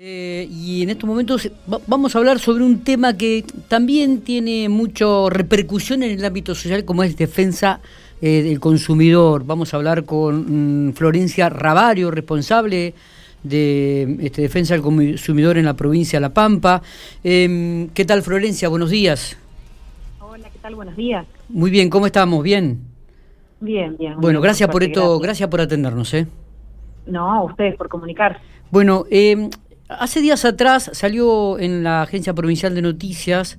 Eh, y en estos momentos vamos a hablar sobre un tema que también tiene mucha repercusión en el ámbito social, como es defensa eh, del consumidor. Vamos a hablar con mm, Florencia Ravario, responsable de este, defensa del consumidor en la provincia de La Pampa. Em, ¿Qué tal, Florencia? Buenos días. Hola, ¿qué tal? Buenos días. Muy bien, ¿cómo estamos? ¿Bien? Bien, bien. Bueno, gracias por esto, gracias. por atendernos, ¿eh? No, a ustedes por comunicar. Bueno, eh, Hace días atrás salió en la Agencia Provincial de Noticias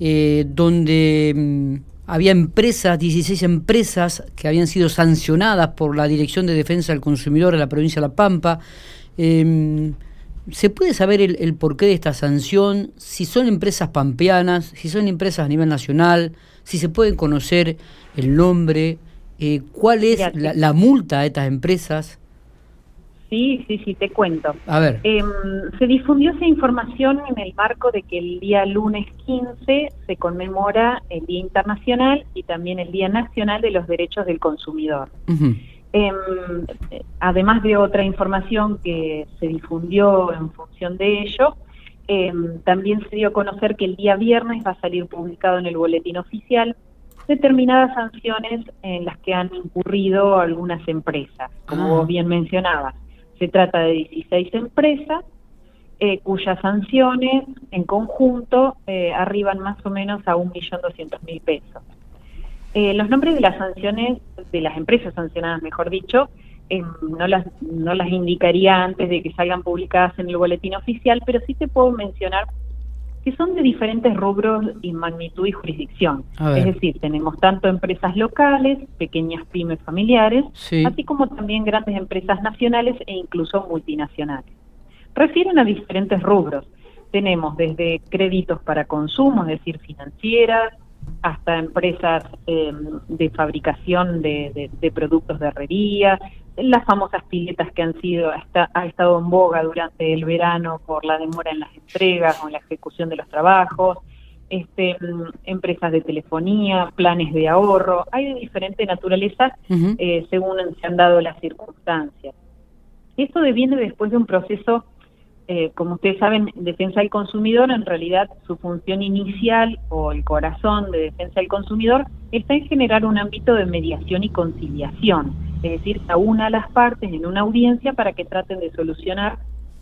eh, donde mm, había empresas, 16 empresas que habían sido sancionadas por la Dirección de Defensa del Consumidor de la provincia de La Pampa. Em, ¿Se puede saber el, porqué de esta sanción? Si son empresas pampeanas, si son empresas a nivel nacional, si se puede conocer el nombre, eh, cuál es la, la multa de estas empresas. Sí, sí, sí, te cuento. A ver. Em, se difundió esa información en el marco de que el día lunes 15 se conmemora el Día Internacional y también el Día Nacional de los Derechos del Consumidor. Em, además de otra información que se difundió en función de ello, em, también se dio a conocer que el día viernes va a salir publicado en el boletín oficial determinadas sanciones en las que han incurrido algunas empresas, como ah. bien mencionabas. Se trata de 16 empresas eh, cuyas sanciones en conjunto eh, arriban más o menos a 1.200.000 pesos. Eh, los nombres de las sanciones, de las empresas sancionadas, mejor dicho, em, no, las, no las indicaría antes de que salgan publicadas en el boletín oficial, pero sí te puedo mencionar que son de diferentes rubros y magnitud y jurisdicción. Es decir, tenemos tanto empresas locales, pequeñas pymes familiares, así como también grandes empresas nacionales e incluso multinacionales. Refieren a diferentes rubros. Tenemos desde créditos para consumo, es decir, financieras, hasta empresas eh, de fabricación de, de, productos de herrería, las famosas piletas que han sido ha estado en boga durante el verano por la demora en las entregas o en la ejecución de los trabajos, este, empresas de telefonía, planes de ahorro, hay de diferente naturaleza eh, según se han dado las circunstancias. Esto deviene después de un proceso eh, como ustedes saben, defensa del consumidor, en realidad su función inicial o el corazón de defensa del consumidor está en generar un ámbito de mediación y conciliación, es decir, a una a las partes en una audiencia para que traten de solucionar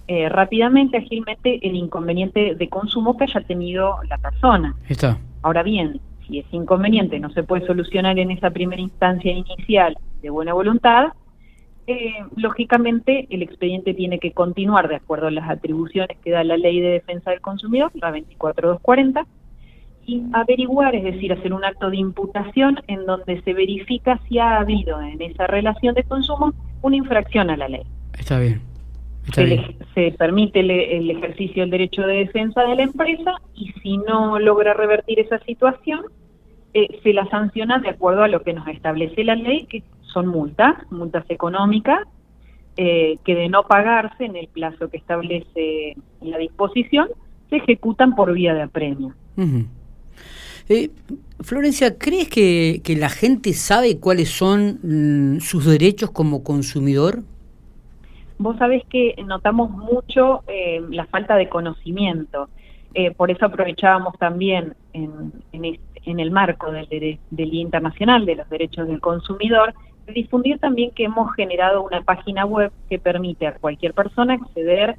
eh, rápidamente, ágilmente, el inconveniente de consumo que haya tenido la persona. Está. Ahora bien, si ese inconveniente no se puede solucionar en esa primera instancia inicial de buena voluntad, eh, lógicamente el expediente tiene que continuar de acuerdo a las atribuciones que da la Ley de Defensa del Consumidor, la 24240, y averiguar, es decir, hacer un acto de imputación en donde se verifica si ha habido en esa relación de consumo una infracción a la ley. Está bien. se, permite el, ejercicio del derecho de defensa de la empresa y si no logra revertir esa situación, eh, se la sanciona de acuerdo a lo que nos establece la ley, que son multas, multas económicas, eh, que de no pagarse en el plazo que establece la disposición, se ejecutan por vía de apremio. Eh, Florencia, ¿crees que, la gente sabe cuáles son mm, sus derechos como consumidor? Vos sabés que notamos mucho eh, la falta de conocimiento. por eso aprovechábamos también en, en, el marco del, del Día Internacional de los Derechos del Consumidor difundir también que hemos generado una página web que permite a cualquier persona acceder a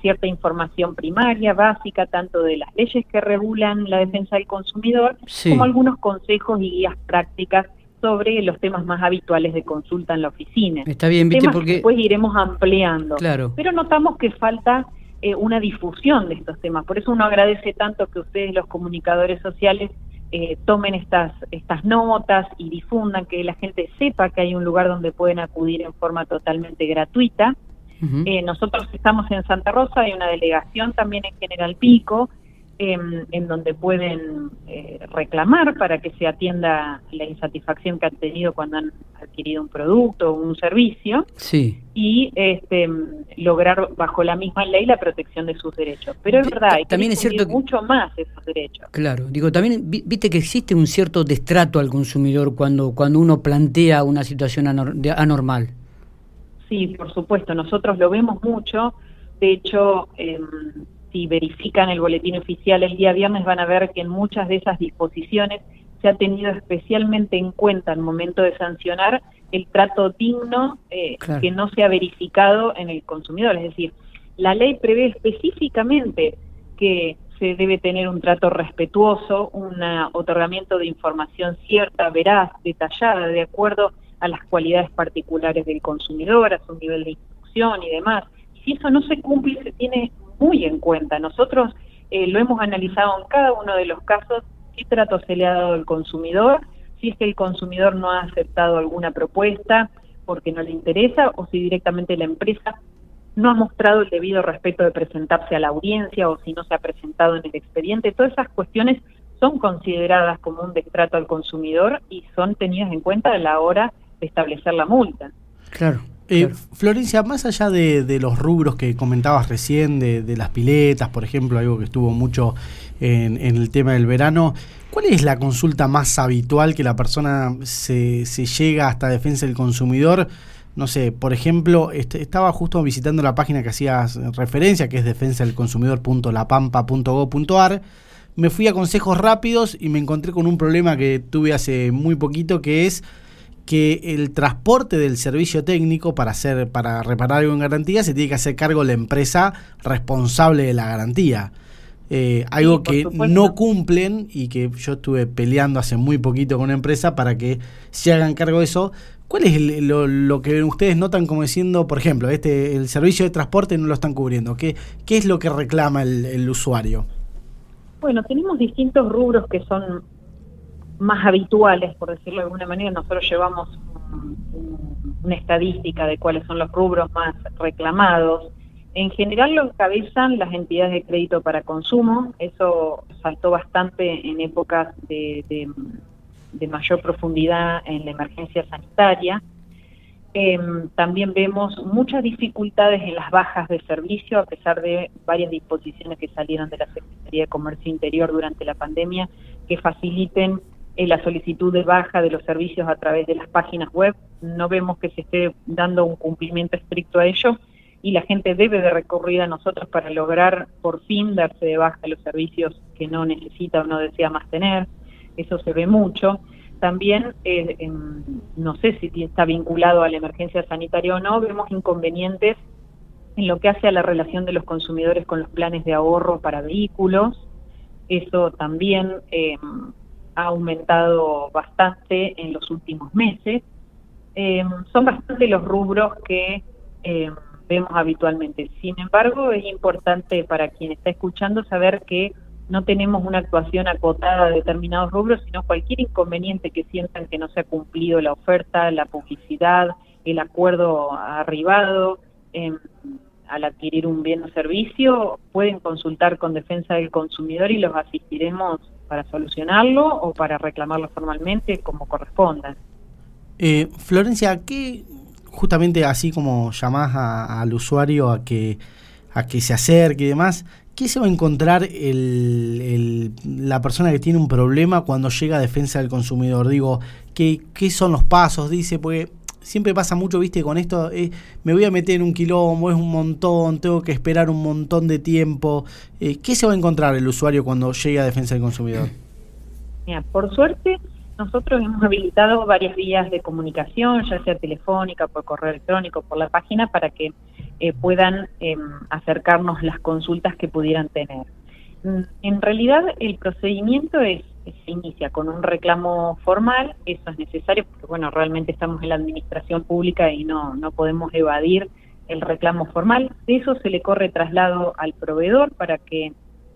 cierta información primaria, básica, tanto de las leyes que regulan la defensa del consumidor, como algunos consejos y guías prácticas sobre los temas más habituales de consulta en la oficina. Está bien, ¿viste? porque después iremos ampliando. Claro. Pero notamos que falta eh, una difusión de estos temas. Por eso uno agradece tanto que ustedes, los comunicadores sociales, eh, tomen estas, estas notas y difundan, que la gente sepa que hay un lugar donde pueden acudir en forma totalmente gratuita. Eh, nosotros estamos en Santa Rosa, hay una delegación también en General Pico, en donde pueden eh, reclamar para que se atienda la insatisfacción que han tenido cuando han adquirido un producto o un servicio sí. y este, lograr bajo la misma ley la protección de sus derechos. Pero es verdad, hay también es cierto mucho más esos derechos. Claro, digo, también viste que existe un cierto destrato al consumidor cuando, cuando uno plantea una situación anormal. Sí, por supuesto, nosotros lo vemos mucho De hecho, em, si verifican el boletín oficial el día viernes van a ver que en muchas de esas disposiciones se ha tenido especialmente en cuenta al momento de sancionar el trato digno eh, que no se ha verificado en el consumidor. Es decir, la ley prevé específicamente que se debe tener un trato respetuoso, un otorgamiento de información cierta, veraz, detallada, de acuerdo a las cualidades particulares del consumidor, a su nivel de instrucción y demás. Si eso no se cumple, se tiene muy en cuenta. Nosotros eh, lo hemos analizado en cada uno de los casos, qué trato se le ha dado al consumidor, si es que el consumidor no ha aceptado alguna propuesta porque no le interesa o si directamente la empresa no ha mostrado el debido respeto de presentarse a la audiencia o si no se ha presentado en el expediente. Todas esas cuestiones son consideradas como un destrato al consumidor y son tenidas en cuenta a la hora establecer la multa. Claro. Eh, Florencia, más allá de, los rubros que comentabas recién, de, las piletas, por ejemplo, algo que estuvo mucho en, el tema del verano, ¿cuál es la consulta más habitual que la persona se, llega hasta defensa del consumidor? No sé, por ejemplo, este, estaba justo visitando la página que hacías referencia, que es defensa del consumidor.lapampa.gov.ar. Me fui a consejos rápidos y me encontré con un problema que tuve hace muy poquito, que es que el transporte del servicio técnico para hacer para reparar algo en garantía se tiene que hacer cargo la empresa responsable de la garantía. Eh, algo que no cumplen y que yo estuve peleando hace muy poquito con una empresa para que se hagan cargo de eso. ¿Cuál es lo, que ustedes notan como diciendo, por ejemplo, este el servicio de transporte no lo están cubriendo? ¿Qué, qué es lo que reclama el, el usuario? Bueno, tenemos distintos rubros que son más habituales, por decirlo de alguna manera. Nosotros llevamos una estadística de cuáles son los rubros más reclamados. En general lo encabezan las entidades de crédito para consumo. Eso saltó bastante en épocas de, de, mayor profundidad en la emergencia sanitaria. Em, también vemos muchas dificultades en las bajas de servicio, a pesar de varias disposiciones que salieron de la Secretaría de Comercio Interior durante la pandemia, que faciliten en la solicitud de baja de los servicios a través de las páginas web. No vemos que se esté dando un cumplimiento estricto a ello y la gente debe de recurrir a nosotros para lograr por fin darse de baja los servicios que no necesita o no desea más tener. Eso se ve mucho. También, eh, no sé si está vinculado a la emergencia sanitaria o no, vemos inconvenientes en lo que hace a la relación de los consumidores con los planes de ahorro para vehículos. Eso también eh, ha aumentado bastante en los últimos meses. Em, son bastante los rubros que em, vemos habitualmente. Sin embargo, es importante para quien está escuchando saber que no tenemos una actuación acotada a determinados rubros, sino cualquier inconveniente que sientan que no se ha cumplido la oferta, la publicidad, el acuerdo arribado em, al adquirir un bien o servicio, pueden consultar con Defensa del Consumidor y los asistiremos para solucionarlo o para reclamarlo formalmente como corresponda. Eh, Florencia, ¿qué justamente así como llamás al usuario a que a que se acerque y demás, ¿qué se va a encontrar el, la persona que tiene un problema cuando llega a defensa del consumidor? Digo, ¿qué, qué son los pasos? Dice, porque siempre pasa mucho, viste, con esto, eh, me voy a meter en un quilombo, es un montón, tengo que esperar un montón de tiempo. Eh, ¿Qué se va a encontrar el usuario cuando llegue a defensa del consumidor? Mira, por suerte, nosotros hemos habilitado varias vías de comunicación, ya sea telefónica, por correo electrónico, por la página, para que eh, puedan em, acercarnos las consultas que pudieran tener. Mm, en realidad, el procedimiento es se inicia con un reclamo formal, eso es necesario porque, bueno, realmente estamos en la administración pública y no, no podemos evadir el reclamo formal. De eso se le corre traslado al proveedor para que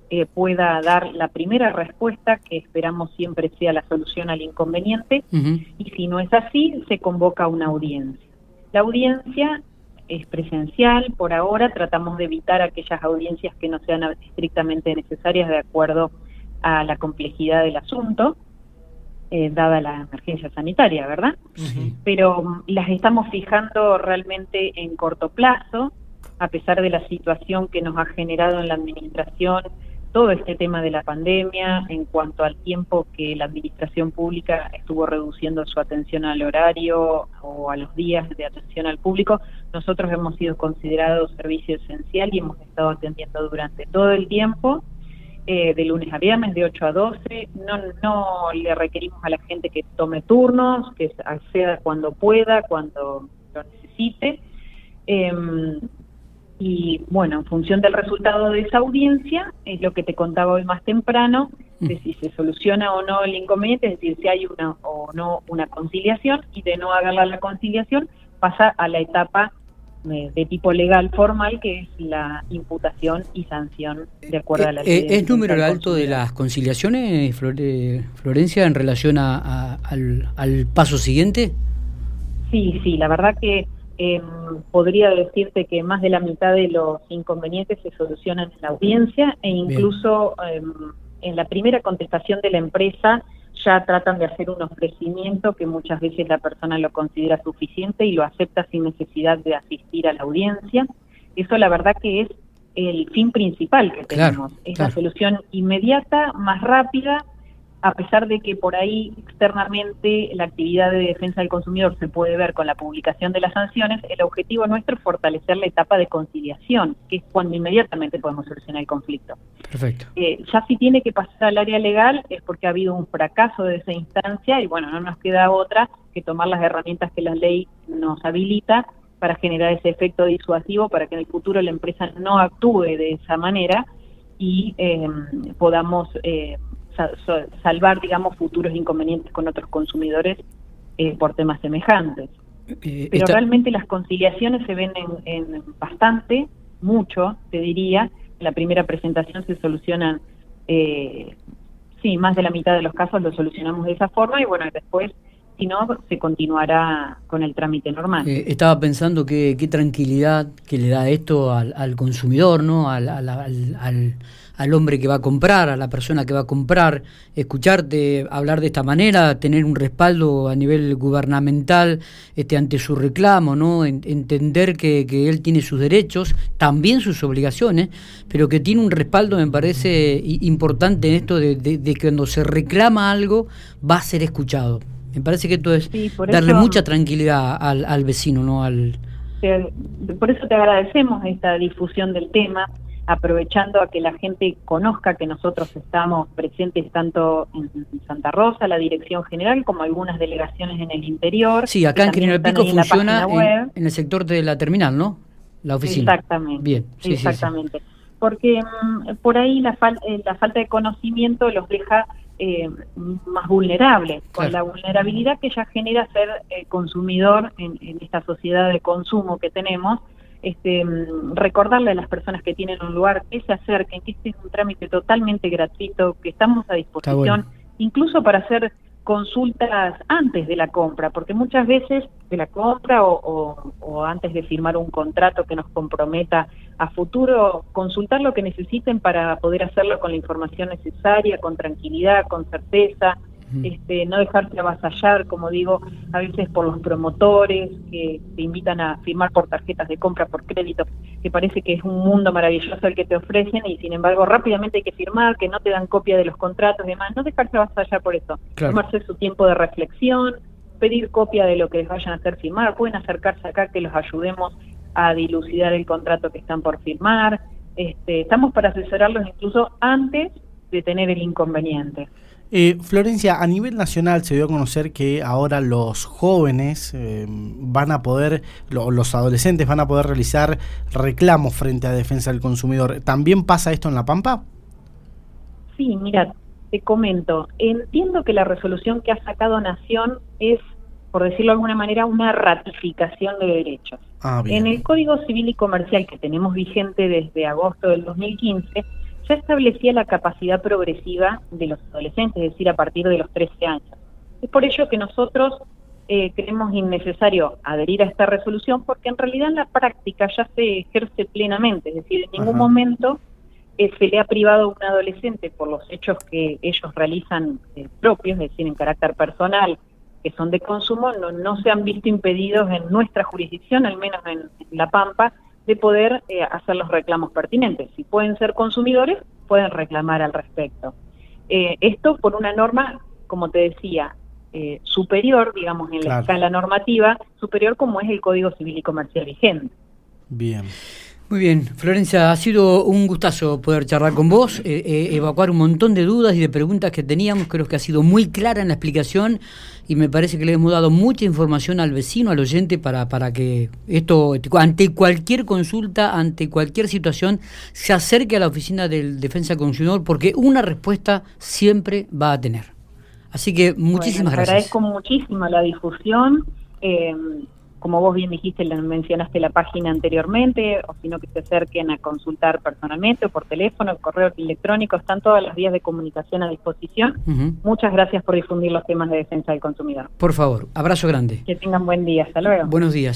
eh, pueda dar la primera respuesta, que esperamos siempre sea la solución al inconveniente, y si no es así, se convoca una audiencia. La audiencia es presencial, por ahora tratamos de evitar aquellas audiencias que no sean estrictamente necesarias de acuerdo a la complejidad del asunto, eh, dada la emergencia sanitaria, ¿verdad? Pero mm, las estamos fijando realmente en corto plazo, a pesar de la situación que nos ha generado en la administración todo este tema de la pandemia, en cuanto al tiempo que la administración pública estuvo reduciendo su atención al horario o a los días de atención al público, nosotros hemos sido considerados servicio esencial y hemos estado atendiendo durante todo el tiempo, eh, de lunes a viernes, de 8 a 12. No, no le requerimos a la gente que tome turnos, que acceda cuando pueda, cuando lo necesite. Em, y bueno, en función del resultado de esa audiencia, es lo que te contaba hoy más temprano, de mm. si se soluciona o no el inconveniente, es decir, si hay una o no una conciliación, y de no haberla la conciliación, pasa a la etapa de, tipo legal formal, que es la imputación y sanción de acuerdo a la ley. ¿Es número alto de las conciliaciones, Florencia, en relación a, al, al paso siguiente? Sí, sí, la verdad que eh, podría decirte que más de la mitad de los inconvenientes se solucionan en la audiencia e incluso em, en la primera contestación de la empresa ya tratan de hacer un ofrecimiento que muchas veces la persona lo considera suficiente y lo acepta sin necesidad de asistir a la audiencia. Eso la verdad que es el fin principal que tenemos, es la solución inmediata, más rápida a pesar de que por ahí externamente la actividad de defensa del consumidor se puede ver con la publicación de las sanciones, el objetivo nuestro es fortalecer la etapa de conciliación, que es cuando inmediatamente podemos solucionar el conflicto. Perfecto. Eh, ya si tiene que pasar al área legal es porque ha habido un fracaso de esa instancia y bueno, no nos queda otra que tomar las herramientas que la ley nos habilita para generar ese efecto disuasivo para que en el futuro la empresa no actúe de esa manera y eh, podamos eh, salvar, digamos, futuros inconvenientes con otros consumidores eh, por temas semejantes. Eh, Pero realmente las conciliaciones se ven en, bastante, mucho, te diría. En la primera presentación se solucionan, eh, sí, más de la mitad de los casos lo solucionamos de esa forma y bueno, después si no, se continuará con el trámite normal. Eh, estaba pensando que qué tranquilidad que le da esto al, consumidor, ¿no? Al, al, hombre que va a comprar, a la persona que va a comprar, escucharte hablar de esta manera, tener un respaldo a nivel gubernamental este, ante su reclamo, ¿no? entender que, que, él tiene sus derechos, también sus obligaciones, pero que tiene un respaldo, me parece importante en esto de, de, de que cuando se reclama algo va a ser escuchado. Me parece que esto es darle mucha tranquilidad al, al vecino, ¿no? Al... Por eso te agradecemos esta difusión del tema, aprovechando a que la gente conozca que nosotros estamos presentes tanto en Santa Rosa, la dirección general, como algunas delegaciones en el interior. Sí, acá en General Pico funciona en, el sector de la terminal, ¿no? La oficina. Exactamente. Bien, exactamente. Porque mm, por ahí la, eh, la falta de conocimiento los deja eh, más vulnerable, con la vulnerabilidad que ya genera ser eh, consumidor en, esta sociedad de consumo que tenemos, este, mm, recordarle a las personas que tienen un lugar que se acerquen, que este es un trámite totalmente gratuito, que estamos a disposición, incluso para hacer consultas antes de la compra, porque muchas veces de la compra o, antes de firmar un contrato que nos comprometa a futuro, consultar lo que necesiten para poder hacerlo con la información necesaria, con tranquilidad, con certeza, este, no dejarse avasallar, como digo, a veces por los promotores que te invitan a firmar por tarjetas de compra, por crédito, que parece que es un mundo maravilloso el que te ofrecen y sin embargo rápidamente hay que firmar, que no te dan copia de los contratos y demás, no dejarse avasallar por eso, tomarse su tiempo de reflexión, pedir copia de lo que les vayan a hacer firmar, pueden acercarse acá que los ayudemos a dilucidar el contrato que están por firmar, este, estamos para asesorarlos incluso antes de tener el inconveniente. Eh, Florencia, a nivel nacional se dio a conocer que ahora los jóvenes eh, van a poder, los adolescentes van a poder realizar reclamos frente a defensa del consumidor. ¿También pasa esto en La Pampa? Sí, mira, te comento. Entiendo que la resolución que ha sacado Nación es, por decirlo de alguna manera, una ratificación de derechos. Ah, en el Código Civil y Comercial que tenemos vigente desde agosto del 2015, ya establecía la capacidad progresiva de los adolescentes, es decir, a partir de los 13 años. Es por ello que nosotros eh, creemos innecesario adherir a esta resolución porque en realidad en la práctica ya se ejerce plenamente, es decir, en ningún momento eh, se le ha privado a un adolescente por los hechos que ellos realizan eh, propios, es decir, en carácter personal, que son de consumo, no, no se han visto impedidos en nuestra jurisdicción, al menos en La Pampa, de poder eh, hacer los reclamos pertinentes. Si pueden ser consumidores, pueden reclamar al respecto. Eh, esto por una norma, como te decía, eh, superior, digamos, en la escala normativa, superior como es el Código Civil y Comercial vigente. Bien. Muy bien, Florencia, ha sido un gustazo poder charlar con vos, eh, eh, evacuar un montón de dudas y de preguntas que teníamos, creo que ha sido muy clara en la explicación y me parece que le hemos dado mucha información al vecino, al oyente, para, para que esto, ante cualquier consulta, ante cualquier situación, se acerque a la oficina del Defensa Consumidor, porque una respuesta siempre va a tener. Así que muchísimas bueno, gracias. Agradezco muchísimo la difusión. Eh, como vos bien dijiste, mencionaste la página anteriormente, o sino que se acerquen a consultar personalmente o por teléfono, correo electrónico, están todas las vías de comunicación a disposición. Muchas gracias por difundir los temas de defensa del consumidor. Por favor, abrazo grande. Que tengan buen día, hasta luego. Buenos días.